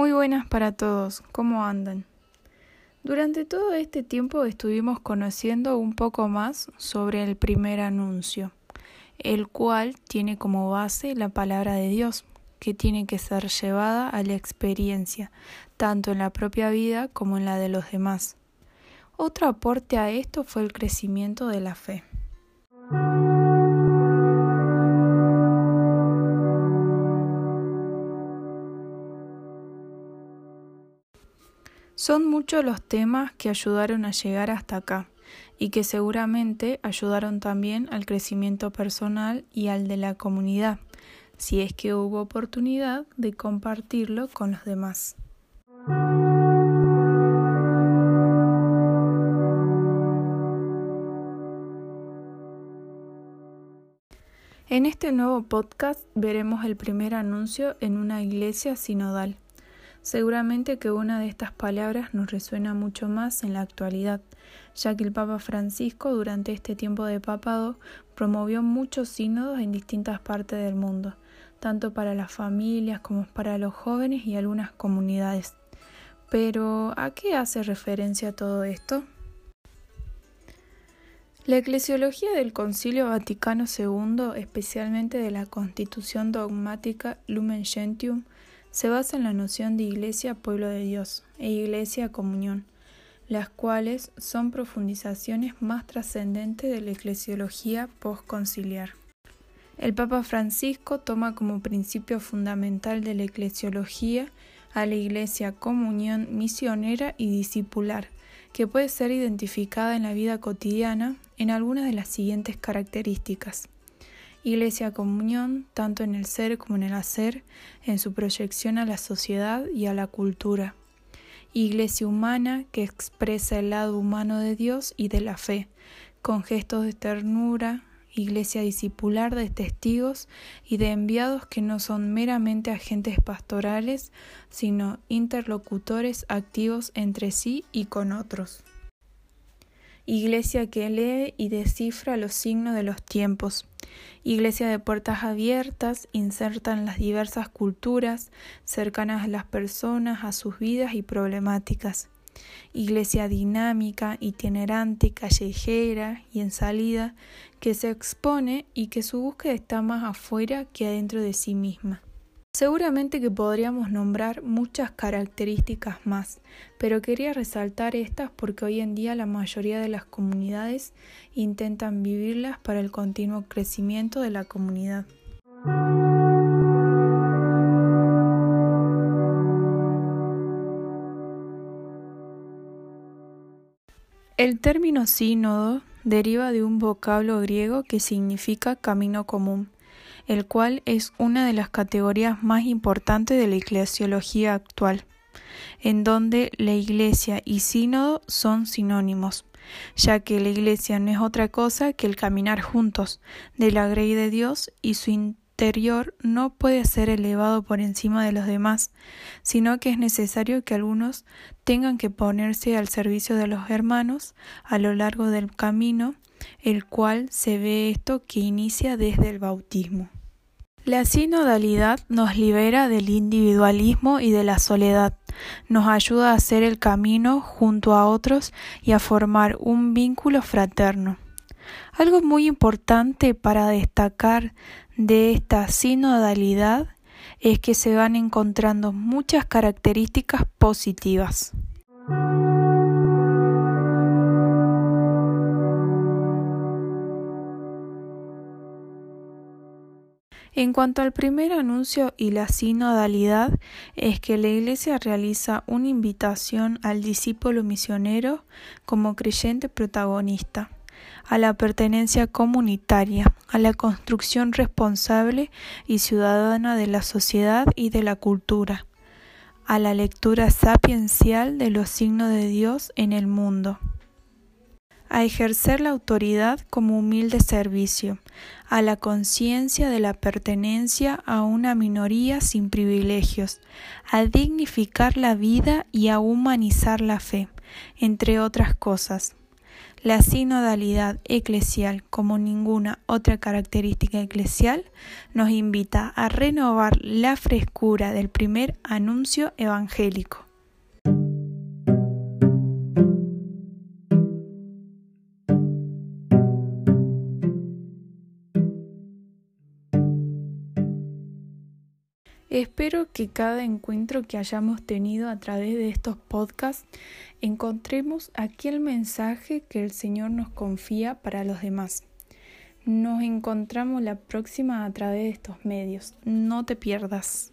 Muy buenas para todos, ¿cómo andan? Durante todo este tiempo estuvimos conociendo un poco más sobre el primer anuncio, el cual tiene como base la palabra de Dios, que tiene que ser llevada a la experiencia, tanto en la propia vida como en la de los demás. Otro aporte a esto fue el crecimiento de la fe. Son muchos los temas que ayudaron a llegar hasta acá y que seguramente ayudaron también al crecimiento personal y al de la comunidad, si es que hubo oportunidad de compartirlo con los demás. En este nuevo podcast veremos el primer anuncio en una iglesia sinodal. Seguramente que una de estas palabras nos resuena mucho más en la actualidad, ya que el Papa Francisco durante este tiempo de papado promovió muchos sínodos en distintas partes del mundo, tanto para las familias como para los jóvenes y algunas comunidades. Pero, ¿a qué hace referencia todo esto? La eclesiología del Concilio Vaticano II, especialmente de la Constitución dogmática Lumen Gentium, se basa en la noción de Iglesia Pueblo de Dios e Iglesia Comunión, las cuales son profundizaciones más trascendentes de la eclesiología postconciliar. El Papa Francisco toma como principio fundamental de la eclesiología a la Iglesia comunión misionera y discipular, que puede ser identificada en la vida cotidiana en algunas de las siguientes características. Iglesia Comunión, tanto en el ser como en el hacer, en su proyección a la sociedad y a la cultura. Iglesia humana que expresa el lado humano de Dios y de la fe, con gestos de ternura, iglesia discipular de testigos y de enviados que no son meramente agentes pastorales, sino interlocutores activos entre sí y con otros. Iglesia que lee y descifra los signos de los tiempos, Iglesia de puertas abiertas, inserta en las diversas culturas, cercanas a las personas, a sus vidas y problemáticas. Iglesia dinámica, itinerante, callejera y en salida, que se expone y que su búsqueda está más afuera que adentro de sí misma. Seguramente que podríamos nombrar muchas características más, pero quería resaltar estas porque hoy en día la mayoría de las comunidades intentan vivirlas para el continuo crecimiento de la comunidad. El término sínodo deriva de un vocablo griego que significa camino común el cual es una de las categorías más importantes de la eclesiología actual, en donde la Iglesia y sínodo son sinónimos, ya que la Iglesia no es otra cosa que el caminar juntos de la grey de Dios y su no puede ser elevado por encima de los demás, sino que es necesario que algunos tengan que ponerse al servicio de los hermanos a lo largo del camino el cual se ve esto que inicia desde el bautismo. La sinodalidad nos libera del individualismo y de la soledad, nos ayuda a hacer el camino junto a otros y a formar un vínculo fraterno. Algo muy importante para destacar de esta sinodalidad es que se van encontrando muchas características positivas. En cuanto al primer anuncio y la sinodalidad, es que la Iglesia realiza una invitación al discípulo misionero como creyente protagonista, a la pertenencia comunitaria, a la construcción responsable y ciudadana de la sociedad y de la cultura, a la lectura sapiencial de los signos de Dios en el mundo a ejercer la autoridad como humilde servicio, a la conciencia de la pertenencia a una minoría sin privilegios, a dignificar la vida y a humanizar la fe, entre otras cosas. La sinodalidad eclesial, como ninguna otra característica eclesial, nos invita a renovar la frescura del primer anuncio evangélico. Espero que cada encuentro que hayamos tenido a través de estos podcasts encontremos aquel mensaje que el Señor nos confía para los demás. Nos encontramos la próxima a través de estos medios. No te pierdas.